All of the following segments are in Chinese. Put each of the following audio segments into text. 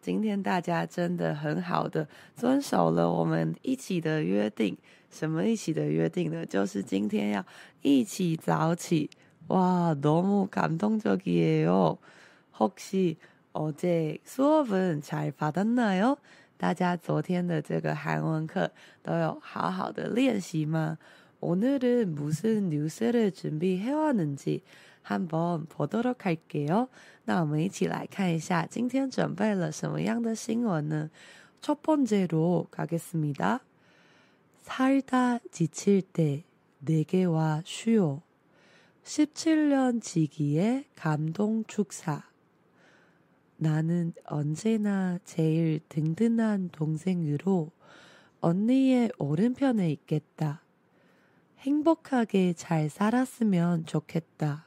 今天大家真的很好的遵守了我们一起的约定。什么一起的约定呢？就是今天要一起早起。哇，너무감동적이에요。혹시어제수업은잘받았나요？大家昨天的这个韩文课都有好好的练习吗？오늘은무슨뉴스를준비해왔는지 한번 보도록 할게요. 那我们一起来看一下今天准备了什么样的新闻呢？첫 번째로 가겠습니다. 살다 지칠 때 내게 와 쉬어. 17년 지기의 감동 축사. 나는 언제나 제일 든든한 동생으로 언니의 오른편에 있겠다. 행복하게 잘 살았으면 좋겠다.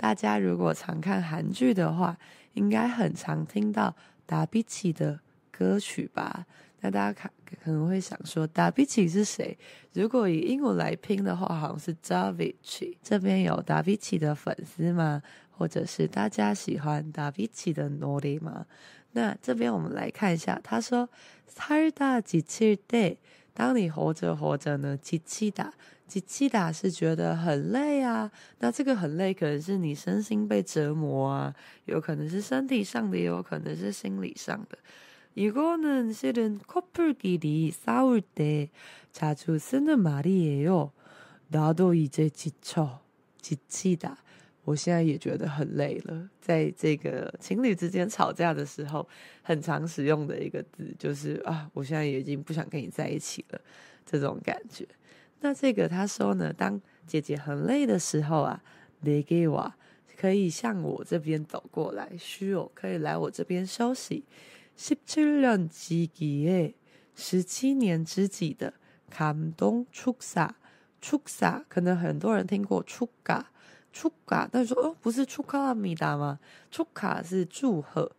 大家如果常看韩剧的话，应该很常听到达比奇的歌曲吧？那大家可可能会想说，达比奇是谁？如果以英文来拼的话，好像是 Davichi。这边有达比奇的粉丝吗？或者是大家喜欢达比奇的노래吗？那这边我们来看一下，他说살다지칠 때，当你活着活着呢，지치다。 机器打是觉得很累啊，那这个很累可能是你身心被折磨啊，有可能是身体上的，也有可能是心理上的。이거는실은커플끼리싸울때자주쓰는말이에요나도이제지쳐지치다我现在也觉得很累了，在这个情侣之间吵架的时候，很常使用的一个字就是啊，我现在也已经不想跟你在一起了，这种感觉。 那这个他说呢，当姐姐很累的时候啊，내게와可以向我这边走过来，需要可以来我这边休息。十七年知己诶，十七年知己的감동축사축사可能很多人听过축가축가但是说哦，不是축하합니다吗？축하是祝贺，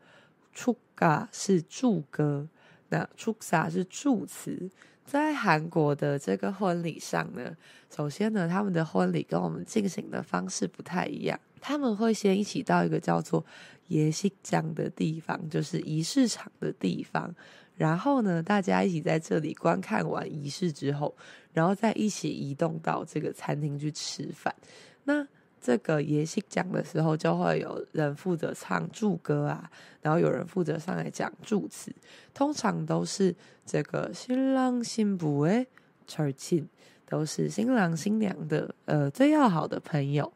축가是祝歌，那축사是祝词。 在韩国的这个婚礼上呢，首先呢，他们的婚礼跟我们进行的方式不太一样。他们会先一起到一个叫做예식장的地方，就是仪式场的地方。然后呢，大家一起在这里观看完仪式之后，然后再一起移动到这个餐厅去吃饭。那 这个예식장的时候，就会有人负责唱祝歌啊，然后有人负责上来讲祝词，通常都是这个新郎新妇诶，철친都是新郎新娘的呃最要好的朋友。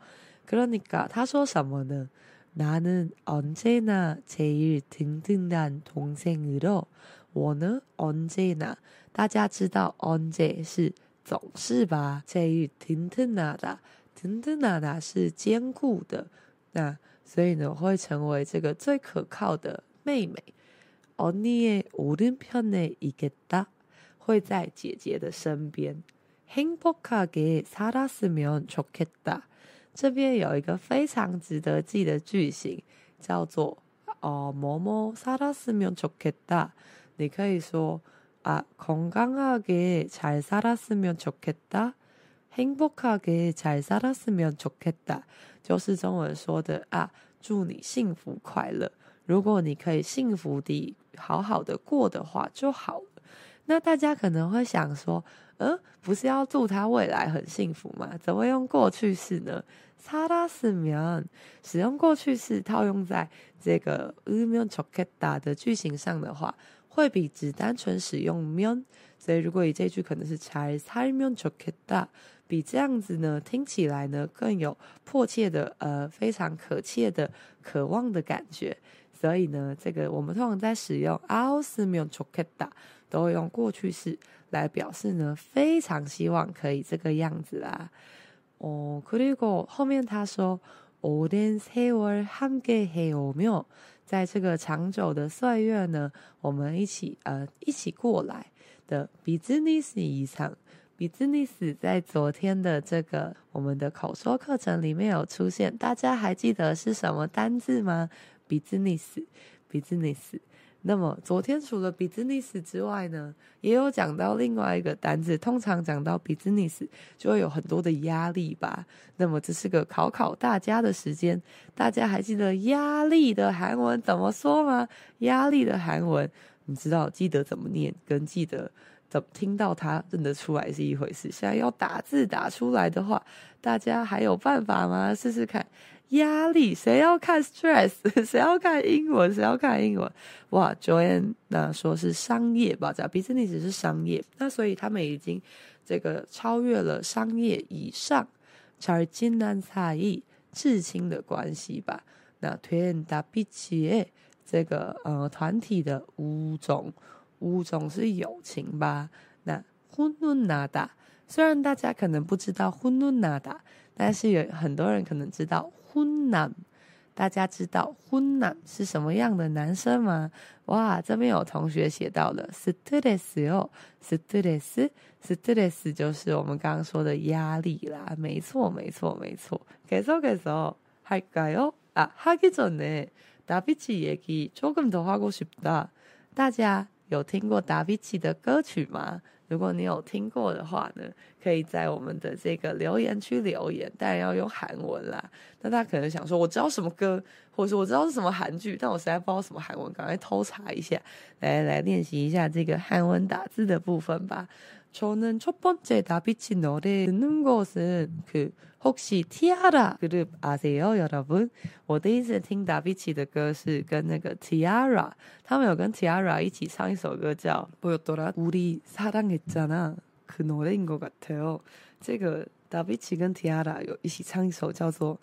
그러니까他说什么呢？나는언제나제일든든한동생으로我呢언제나大家知道언제是总是吧？제일든든하다 真的娜娜是坚固的，那所以呢会成为这个最可靠的妹妹。언니의오른편에있겠다会在姐姐的身边。행복하게살았으면좋겠다这边有一个非常值得记的句型，叫做哦뭐뭐살았으면좋겠다你可以说啊건강하게잘살았으면좋겠다 행복하게잘살았으면좋겠다就是中文说的啊，祝你幸福快乐。如果你可以幸福地好好的过的话就好了。那大家可能会想说，呃，不是要祝他未来很幸福吗？怎么用过去式呢？살았으면使用过去式套用在这个으면좋겠다的句型上的话，会比只单纯使用면 所以如果以这句可能是잘살면좋겠다，比这样子呢听起来呢更有迫切的呃非常可切的渴望的感觉。所以呢，这个我们通常在使用알았으면좋겠다，都会用过去式来表示呢非常希望可以这个样子啦。哦，그리고后面他说오랜세월함께해오며在这个长久的岁月呢，我们一起呃一起过来 的。business 以上，business 在昨天的这个我们的口说课程里面有出现，大家还记得是什么单字吗？business，business。那么昨天除了 business 之外呢，也有讲到另外一个单字。通常讲到 business 就会有很多的压力吧。那么这是个考考大家的时间，大家还记得压力的韩文怎么说吗？压力的韩文你知道记得怎么念，跟记得怎么听到它认得出来是一回事。现在要打字打出来的话，大家还有办法吗？试试看。压力，谁要看 stress？谁要看英文？谁要看英文？哇，Joanne 那说是商业吧，这 business 是商业，那所以他们已经这个超越了商业以上，才金南差异至亲的关系吧。那推大比起这个呃团体的五种，五种是友情吧。那훈훈하다，虽然大家可能不知道훈훈하다，但是有很多人可能知道。훈남，大家知道훈남是什么样的男生吗？哇，这边有同学写到了스트레스哟，스트레스，스트레스就是我们刚刚说的压力啦。没错，没错，没错。계속해서할까요？啊，하기전에 다비치얘기조금더하고싶다。大家有听过达比奇的歌曲吗？如果你有听过的话呢， 可以在我们的这个留言区留言，当然要用韩文啦。那大家可能想说，我知道什么歌，或者是我知道是什么韩剧，但我实在不知道什么韩文，赶快偷查一下，来来练习一下这个韩文打字的部分吧。저는첫번째다비치노래듣는것은그혹시티아라그룹아세요여러분我第一次听达比奇的歌是跟那个 T-ara，他们有跟 T-ara 一起唱一首歌叫뭐였더라우리사랑했잖아 그노래인것같아요这个达比奇跟 T-ara 有一起唱一首叫做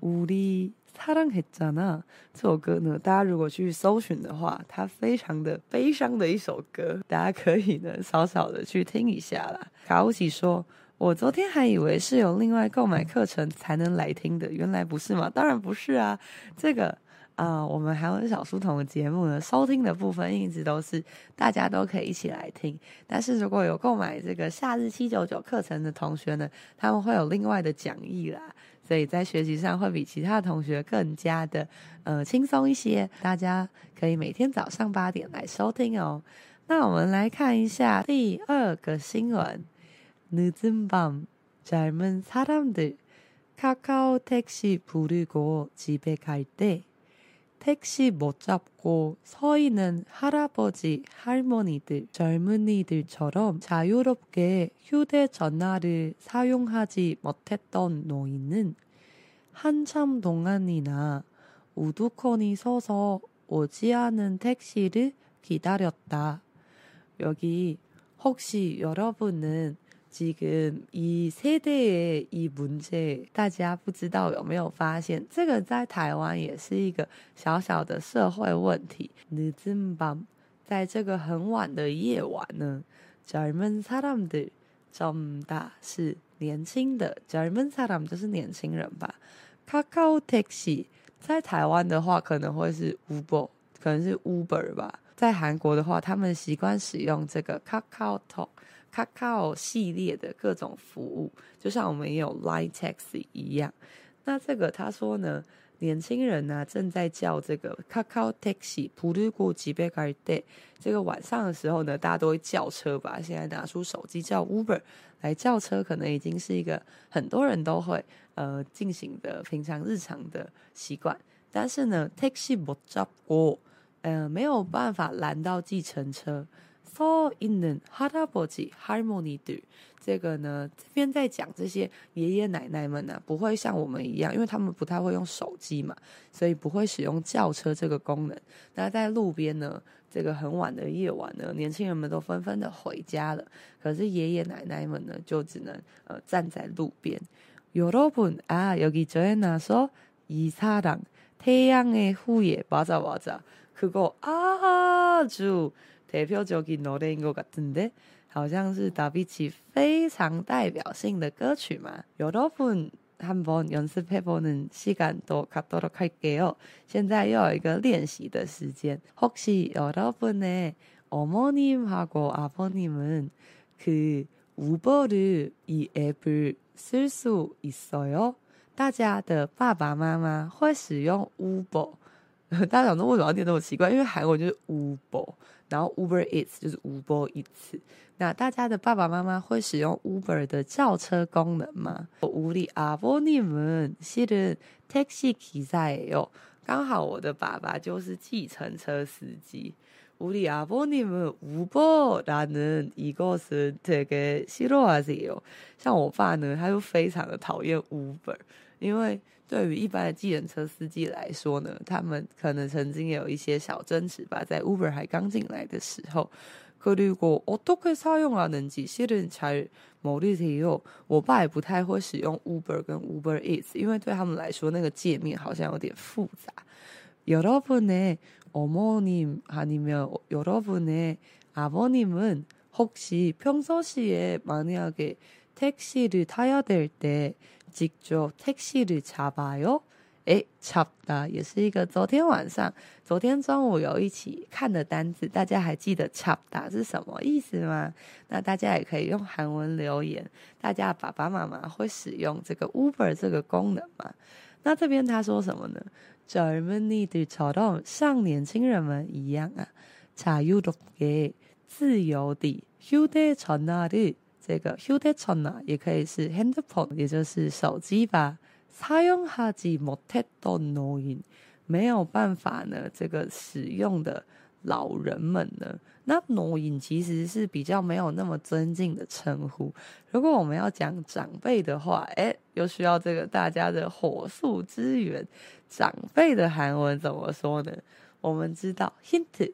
우리 사랑했잖아这首歌呢，大家如果去搜寻的话，它非常的悲伤的一首歌，大家可以呢少少的去听一下啦。卡乌奇说：“我昨天还以为是有另外购买课程才能来听的，原来不是吗？当然不是啊。这个啊、 呃，我们韩文小书童的节目呢，收听的部分一直都是大家都可以一起来听。但是如果有购买这个夏日七九九课程的同学呢，他们会有另外的讲义啦。”所以在学习上会比其他同学更加的呃轻松一些，大家可以每天早上八点来收听哦。那我们来看一下第二个新闻：늦은밤짧은사람들카카오택시부르고집에갈때 택시 못 잡고 서 있는 할아버지 할머니들 젊은이들처럼 자유롭게 휴대전화를 사용하지 못했던 노인은 한참 동안이나 우두커니 서서 오지 않은 택시를 기다렸다. 여기 혹시 여러분은 지금 이 세대의 이 문제，大家不知道有没有发现，这个在台湾也是一个小小的社会问题。늦은밤，在这个很晚的夜晚呢，젊은사람들，젊다是年轻的，젊은사람就是年轻人吧。卡卡欧 taxi 在台湾的话可能会是 Uber，可能是 Uber 吧。在韩国的话，他们习惯使用这个 KakaoTalk、 Kakao 系列的各种服务，就像我们有 Line Taxi 一样。那这个他说呢，年轻人呢正在叫这个 Kakao Taxi。普鲁古吉贝卡尔，这个晚上的时候呢，大家都会叫车吧？现在拿出手机叫 Uber 来叫车，可能已经是一个很多人都会呃进行的平常日常的习惯。但是呢，Taxi 不叫我，嗯，没有办法拦到计程车。서있는할아버지할머니들这个呢，这边在讲这些爷爷奶奶们呢、啊，不会像我们一样，因为他们不太会用手机嘛，所以不会使用叫车这个功能。那在路边呢，这个很晚的夜晚呢，年轻人们都纷纷的回家了，可是爷爷奶奶们呢，就只能呃站在路边。여러분아여기저에나서이사랑태양의후예맞아맞아그거아주 대표적인노래인것같은데好像是达比奇非常代表性的歌曲嘛。여러분한번연습해보는시간도갖도록할게요。现在又有一个练习的时间。혹시여러분의어머님하고아버님은그우버를이앱을쓸수있어요？大家的爸爸妈妈会使用 Uber？大家想说为什么要念那么奇怪？因为韩文就是 Uber。 然后 Uber Eats 就是 Uber 一次。那大家的爸爸妈妈会使用 Uber 的叫车功能吗？우리아버님은실은택시기사예요。刚好我的爸爸就是计程车司机。우리아버님은 Uber 라는이것을되게싫어하세요。像我爸呢，他就非常的讨厌 Uber， 因为。对于一般的计程车司机来说呢，他们可能曾经有一些小争执吧，在 Uber 还刚进来的时候。그리고어떻게사용하는지실은잘모르세요。我爸也不太会使用 Uber 跟 Uber Eats，因为对他们来说那个界面好像有点复杂。여러분의어머님아니면여러분의아버님은혹시평소시에만약에택시를타야될때 직접 택시를잡아요？诶，잡다也是一个昨天晚上、昨天中午有一起看的单字，大家还记得잡다是什么意思吗？那大家也可以用韩文留言。大家爸爸妈妈会使用这个 Uber 这个功能吗？那这边他说什么呢？젊은이들처럼像年轻人们一样啊，자유롭게自由地휴대전화를 这个휴대전화也可以是 handphone，也就是手机吧。사용하지못했던노인没有办法呢，这个使用的老人们呢，那노인其实是比较没有那么尊敬的称呼。如果我们要讲长辈的话，诶，又需要这个大家的火速支援。长辈的韩文怎么说呢？我们知道 hint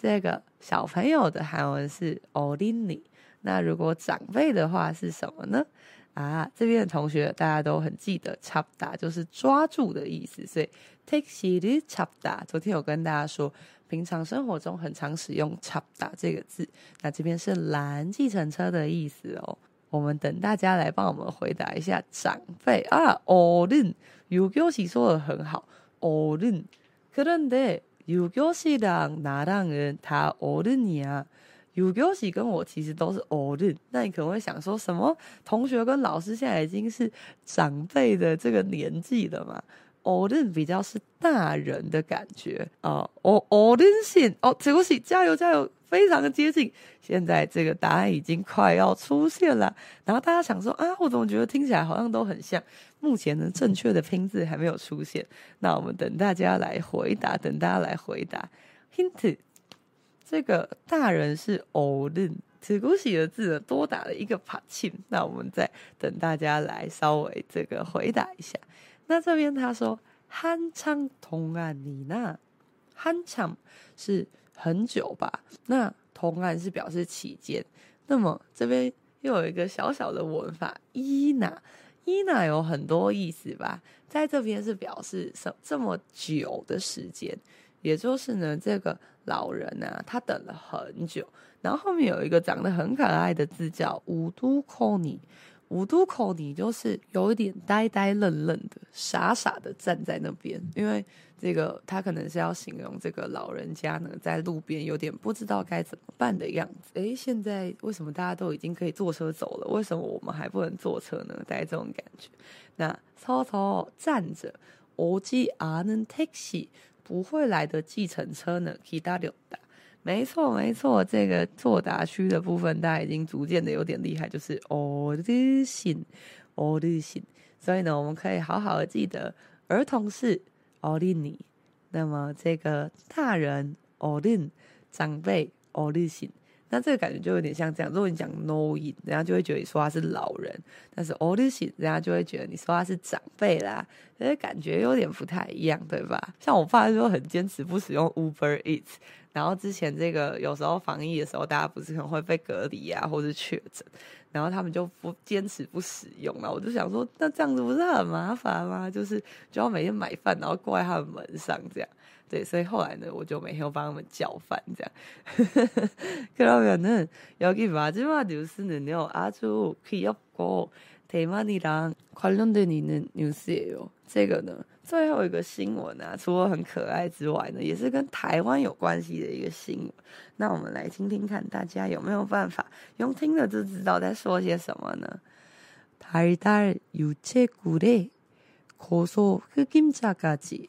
这个小朋友的韩文是어린이。 那如果长辈的话是什么呢？啊，这边的同学大家都很记得잡다就是抓住的意思，所以택시를잡다。昨天有跟大家说，平常生活中很常使用잡다这个字。那这边是拦计程车的意思哦。我们等大家来帮我们回答一下长辈啊。어른유교시说的很好，어른그런데유교시랑나랑은다어른이야 Ugochi 跟我其实都是 olden，那你可能会想说什么？同学跟老师现在已经是长辈的这个年纪了嘛？olden 比较是大人的感觉啊。o olden 先果洗加油加油，非常的接近。现在这个答案已经快要出现了，然后大家想说啊，我怎么觉得听起来好像都很像？目前的正确的拼字还没有出现，那我们等大家来回答，等大家来回答。Hint。这个大人是偶认只不过写了字的多打了一个帕庆那我们再等大家来稍微这个回答一下。那这边他说酣畅同案你娜酣畅是很久吧？那同案是表示期间。那么这边又有一个小小的文法伊娜。伊娜有很多意思吧？在这边是表示什这么久的时间。也就是呢，这个老人呢，他等了很久，然后后面有一个长得很可爱的字叫“五都孔尼”，“五都孔尼”就是有一点呆呆愣愣的、傻傻的站在那边，因为这个他可能是要形容这个老人家呢，在路边有点不知道该怎么办的样子。诶，现在为什么大家都已经可以坐车走了？为什么我们还不能坐车呢？带这种感觉。那曹操站着，我只安恩 taxi。不会来的计程车呢？Kwda，没错没错，这个作答区的部分，大家已经逐渐的有点厉害，就是 O 日新，O 日新，所以呢，我们可以好好的记得，儿童是 Olini，那么这个大人 Olin，长辈 O 日新。那这个感觉就有点像这样。如果你讲 knowing，人家就会觉得你说他是老人；但是 o l d i s i n 人家就会觉得你说他是长辈啦。所以感觉有点不太一样，对吧？像我爸就很坚持不使用 Uber Eats。然后之前这个有时候防疫的时候，大家不是可能会被隔离啊，或是确诊，然后他们就不坚持不使用了。我就想说，那这样子不是很麻烦吗？就是就要每天买饭，然后挂在他的门上这样。对，所以后来呢，我就每天都帮他们叫饭这样。그러면은여기마지막뉴스는요아주귀엽고대만이랑관련된있는뉴스예요这个呢，最后一个新闻啊，除了很可爱之外呢，也是跟台湾有关系的一个新闻。那我们来听听看，大家有没有办法用听的就知道在说些什么呢？달달유채꿀에고소흑임자까지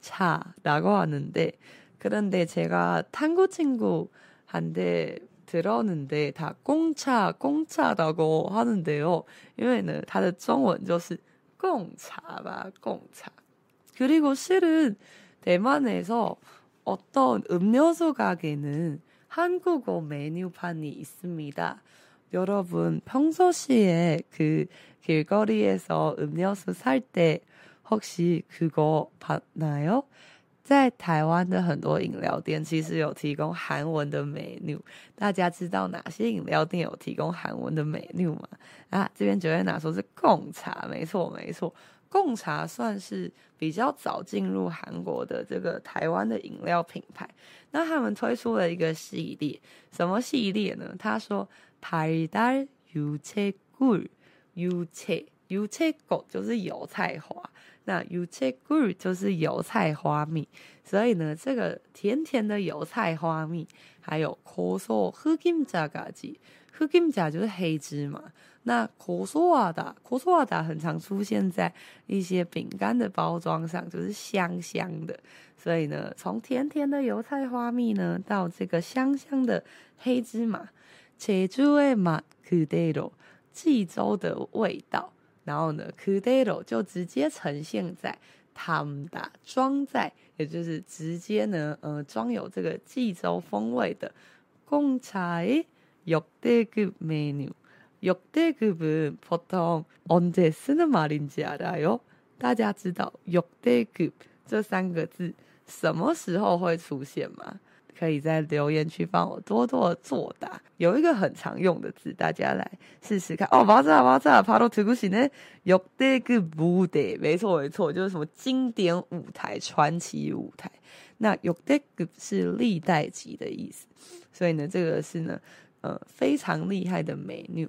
차라고 하는데 그런데 제가 탐구 친구한테 들었는데 다 꽁차 꽁차라고 하는데요. 因为呢它的中文就是贡茶吧贡茶 그리고 실은 대만에서 어떤 음료수 가게는 한국어 메뉴판이 있습니다. 여러분 평소시에 그 길거리에서 음료수 살 때 혹시 그거 봤나요? 在台湾的很多饮料店其实有提供韩文的 menu，大家知道哪些饮料店有提供韩文的 menu 吗？啊，这边九月拿说是贡茶，没错没错，贡茶算是比较早进入韩国的这个台湾的饮料品牌。那他们推出了一个系列，什么系列呢？他说달달유채꿀유채 유채꽃就是油菜花。那油菜꿀就是油菜花蜜，所以呢，这个甜甜的油菜花蜜，还有고소흑임자까지흑임자就是黑芝麻。那고소하다고소하다很常出现在一些饼干的包装上，就是香香的。所以呢，从甜甜的油菜花蜜呢，到这个香香的黑芝麻，제주의맛그대로，济州的味道。 然后呢그대로就直接呈现在담다装在，也就是直接呢，呃，装有这个济州风味的贡茶의역대급메뉴역대급은보통언제쓰는말인지알아요大家知道역대급这三个字什么时候会出现吗？ 可以在留言区帮我多多作答。有一个很常用的字，大家来试试看。哦，맞아맞아바로듣고싶네역대급무대没错没错，就是什么经典舞台、传奇舞台。那역대급是历代级的意思，所以呢，这个是呢，呃，非常厉害的 menu。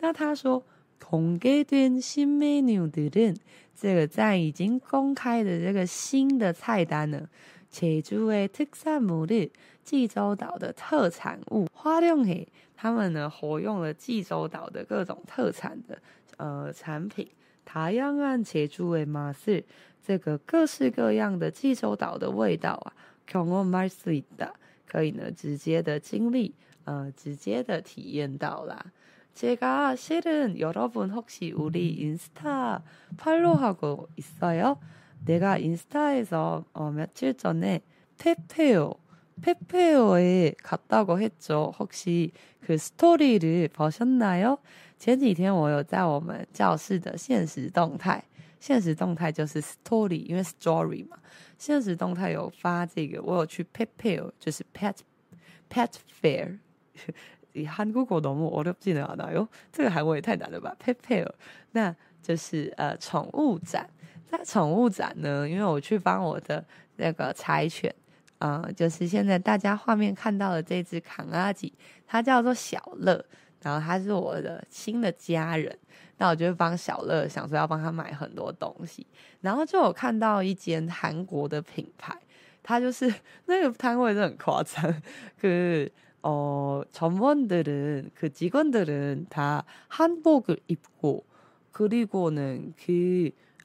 那他说공개된신메뉴들은这个在已经公开的这个新的菜单呢， 제주의특산물을济州岛的特产物，활용해他们呢活用了济州岛的各种特产的呃产品，다양한제주의맛을这个各式各样的济州岛的味道啊，경험할수있다可以呢直接的经历呃直接的体验到啦。제가실은여러분혹시우리인스타팔로우하고있어요 내가인스타에서어며칠전에페페오 페페오에 갔다고 했죠. 혹시 그 스토리를 보셨나요? 前几天我有在我们教室的限时动态，限时动态就是 story，因为 story 嘛，限时动态有发这个，我有去 Pepeo，就是 pet pet fair，이 한국어 너무 어렵지는 않아요? 这个韩文也太难了吧？Pepeo，那就是呃宠物展， 在宠物展呢，因为我去帮我的那个柴犬。嗯，就是现在大家画面看到的这只康阿吉，它叫做小乐，然后它是我的新的家人。那我就帮小乐想说要帮他买很多东西，然后就有看到一间韩国的品牌，它就是那个摊位是很夸张，可是 어, 점원들은, 그 직원들은 다 한복을 입고, 그리고는 그,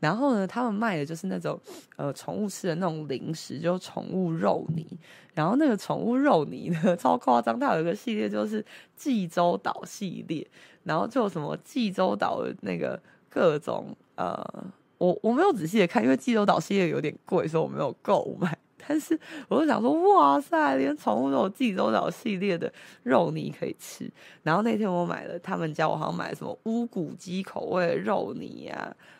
然后呢，他们卖的就是那种呃宠物吃的那种零食，就宠物肉泥，然后那个宠物肉泥呢 超夸张，它有一个系列就是济州岛系列，然后就什么济州岛的那个各种呃，我我没有仔细的看，因为济州岛系列有点贵，所以我没有购买。但是我就想说，哇塞，连宠物都有济州岛系列的肉泥可以吃。然后那天我买了，他们家我好像买什么乌骨鸡口味的肉泥啊，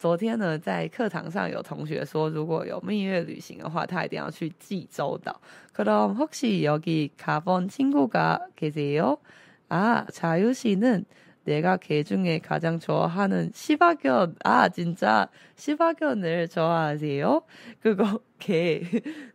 昨天呢，在课堂上有同学说，如果有蜜月旅行的话，他一定要去济州岛。그럼혹시여기가본친구가계세요 아, 자유 씨는 내가 개 중에 가장 좋아하는 시바견. 아, 진짜 시바견을 좋아하세요? 그거 개，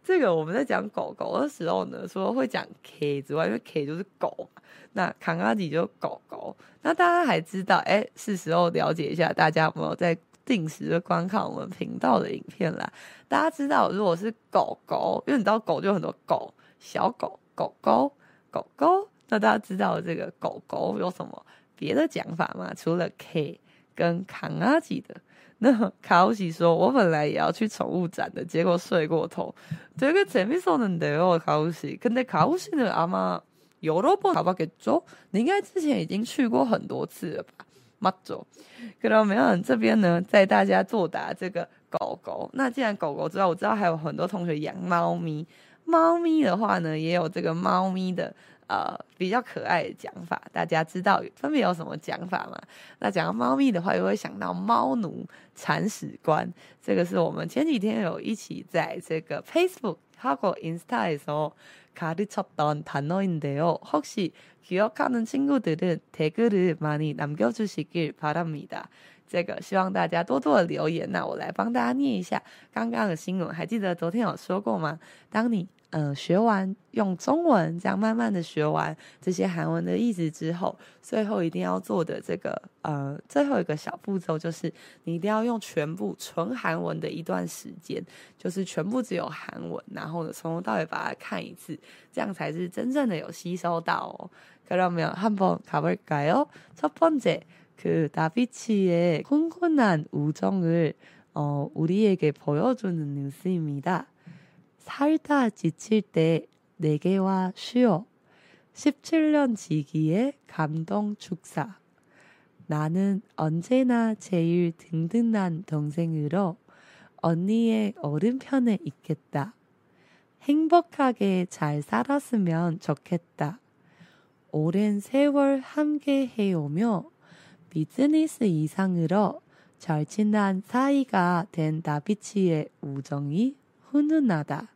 这个我们在讲狗狗的时候呢，除了会讲 K 之外，因为 K 就是狗嘛，那康阿吉就是狗狗。那大家还知道，哎，是时候了解一下，大家有没有在 定时的观看我们频道的影片啦？大家知道，如果是狗狗，因为你知道狗就很多狗，小狗、狗狗、狗狗，那大家知道这个狗狗有什么别的讲法吗？除了 K 跟康阿吉的。那卡奥西说：“我本来也要去宠物展的，结果睡过头。这个재밌었는데요，卡奥西。근데卡奥西呢？阿妈有萝卜，好不好？给做。你应该之前已经去过很多次了吧？ 맞죠？그러면这边呢，在大家作答这个狗狗。那既然狗狗之外，我知道还有很多同学养猫咪。猫咪的话呢，也有这个猫咪的。”呃，比较可爱的讲法，大家知道分别有什么讲法吗？那讲到猫咪的话，又会想到猫奴、铲屎官。这个是我们前几天有一起在这个 Facebook 还有 Insta 的时候 卡里出단어인데요혹시기억하는친구들은댓글을많이남겨주시길바랍니다。这个希望大家多多的留言。那我来帮大家念一下刚刚的新闻，还记得昨天有说过吗？当你嗯、 呃，学完用中文这样慢慢的学完这些韩文的意思之后，最后一定要做的这个呃最后一个小步骤就是你一定要用全部纯韩文的一段时间，就是全部只有韩文，然后呢从头到尾把它看一次，这样才是真正的有吸收到哦。그러면한번가볼까요첫번째그다비치의훈훈한우정을어우리에게보여주는뉴스입니다 살다 지칠 때 내게와 쉬어 17년 지기의 감동 축사 나는 언제나 제일 든든한 동생으로 언니의 오른편에 있겠다. 행복하게 잘 살았으면 좋겠다. 오랜 세월 함께 해오며 비즈니스 이상으로 절친한 사이가 된 다비치의 우정이 훈훈하다.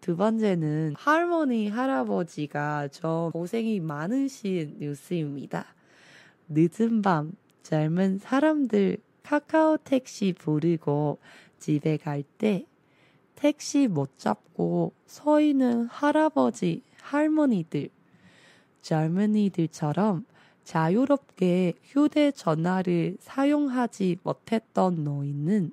두 번째는 할머니, 할아버지가 좀 고생이 많으신 뉴스입니다. 늦은 밤 젊은 사람들 카카오 택시 부르고 집에 갈 때 택시 못 잡고 서 있는 할아버지, 할머니들, 젊은이들처럼 자유롭게 휴대전화를 사용하지 못했던 노인은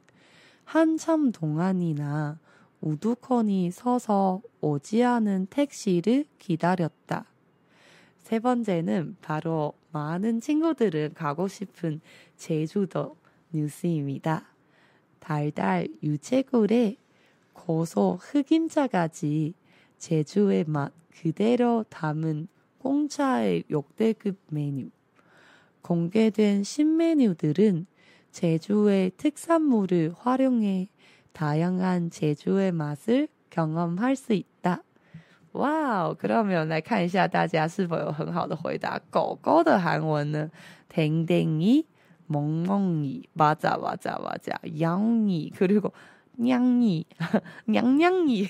한참 동안이나 우두커니 서서 오지 않은 택시를 기다렸다. 세 번째는 바로 많은 친구들은 가고 싶은 제주도 뉴스입니다. 달달 유채굴에 고소 흑임자까지 제주의 맛 그대로 담은 공차의 역대급 메뉴. 공개된 신메뉴들은 제주의 특산물을 활용해 다양한 제주의 맛을 경험할수 있다。哇哦，可到没有？来看一下大家是否有很好的回答。狗狗的韩文呢？댕댕이、멍멍 이、 맞아맞아맞아、 영이그리고냥이냥냥이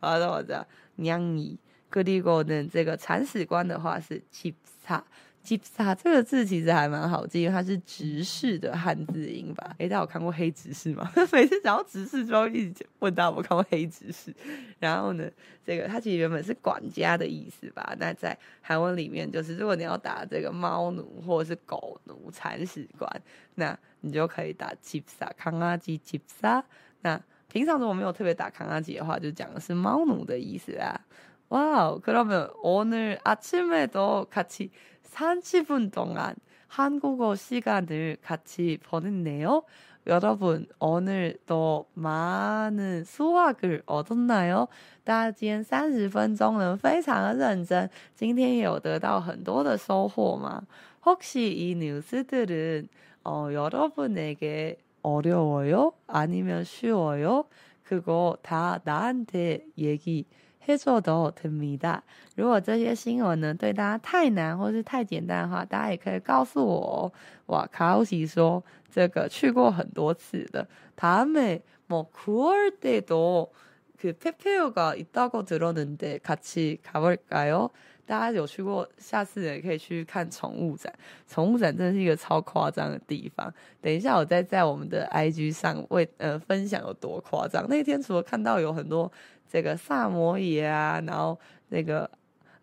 맞아맞아娘姨，그리고는这个铲屎官的话是집사。 吉萨这个字其实还蛮好记，因为它是执事的汉字音吧？诶，大家有看过黑执事吗？每次讲到执事，就要一直问大家有没有看过黑执事。然后呢，这个它其实原本是管家的意思吧？那在韩文里面，就是如果你要打这个猫奴或者是狗奴、铲屎官，那你就可以打吉萨康阿吉吉萨。那平常如果没有特别打康阿吉的话，就讲的是猫奴的意思啦。哇，그러면오늘아침에도같이 30분 동안 한국어 시간을 같이 보냈네요. 여러분, 오늘도 많은 수학을 얻었나요? 大家今天30分钟呢，非常的认真。今天有得到很多的收获吗？ 혹시 이 뉴스들은 어, 여러분에게 어려워요? 아니면 쉬워요? 그거 다 나한테 얘기 接受都挺迷的。如果这些新闻呢对大家太难或是太简单的话，大家也可以告诉我哦。哇，卡奥西说这个去过很多次的。다음에뭐구월때도그페페오가있다고들었는데같이가볼까요？大家有去过，下次也可以去看宠物展。宠物展真的是一个超夸张的地方。等一下我再在我们的 IG 上为呃分享有多夸张。那天除了看到有很多。 这个萨摩耶啊，然后那个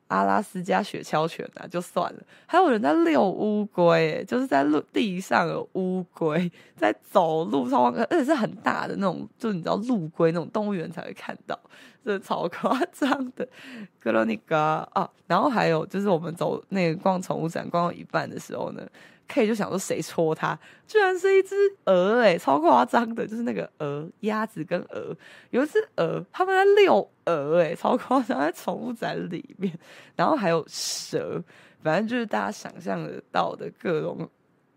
阿拉斯加雪橇犬啊，就算了，还有人在遛乌龟，就是在陆地上有乌龟在走路，超而且是很大的那种，就你知道陆龟那种动物园才会看到，真的超夸张的。哥罗尼嘎啊，然后还有就是我们走那个逛宠物展逛到一半的时候呢。K 就想说谁戳他，居然是一只鹅哎，超夸张的，就是那个鹅、鸭子跟鹅，有一只鹅，他们在遛鹅哎，超夸张，在宠物展里面，然后还有蛇，反正就是大家想象得到的各种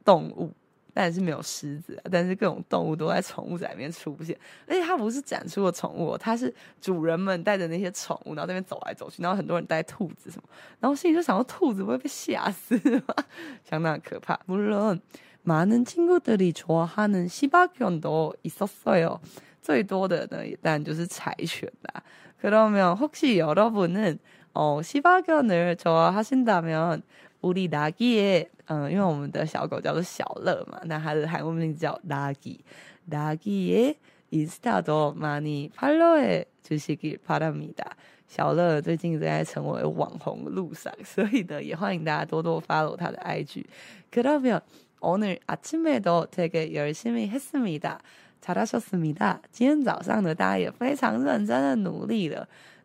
动物。但是没有狮子，但是各种动物都在宠物展里面出现，而且它不是展出的宠物，它是主人们带着那些宠物，然后在那边走来走去，然后很多人带兔子什么，然后心里就想说兔子不会被吓死吗？相当可怕。물론많은친구들이좋아하는시바견도있었어요最多的呢，当然就是柴犬啦。그러면혹시여러분은어시바견을좋아하신다면우리나기에 嗯，因为我们的小狗叫做小乐嘛，那它的韩文名字叫 Nagi。Nagi의 인스타도 많이 팔로우해 주시길 바랍니다。小乐最近正在成为网红的路上，所以呢，也欢迎大家多多 follow 他的 IG。그러면오늘아침에도되게열심히했습니다。잘하셨습니다。今天早上呢，大家也非常认真的努力了。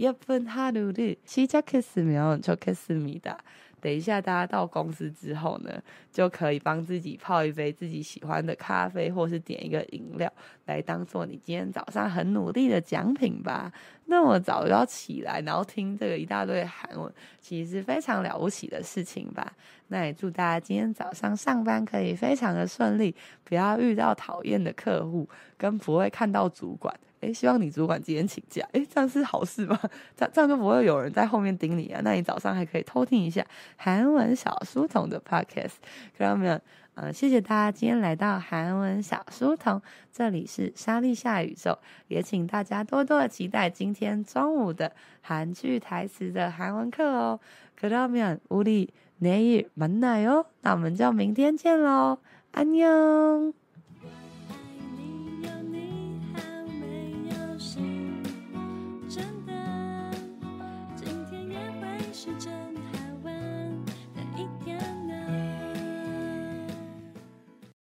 예쁜하루를시작했으면좋겠습니다。等一下，大家到公司之后呢，就可以帮自己泡一杯自己喜欢的咖啡，或是点一个饮料，来当做你今天早上很努力的奖品吧。那么早就要起来，然后听这个一大堆韩文，其实是非常了不起的事情吧。那也祝大家今天早上上班可以非常的顺利，不要遇到讨厌的客户，跟不会看到主管。 诶，希望你主管今天请假，诶，这样是好事吗？这样这样就不会有人在后面盯你啊。那你早上还可以偷听一下韩文小书童的 podcast，看到没有？嗯，谢谢大家今天来到韩文小书童，这里是莎莉夏宇宙，也请大家多多的期待今天中午的韩剧台词的韩文课哦。그러면우리내일만나요？那我们就明天见喽，安妞。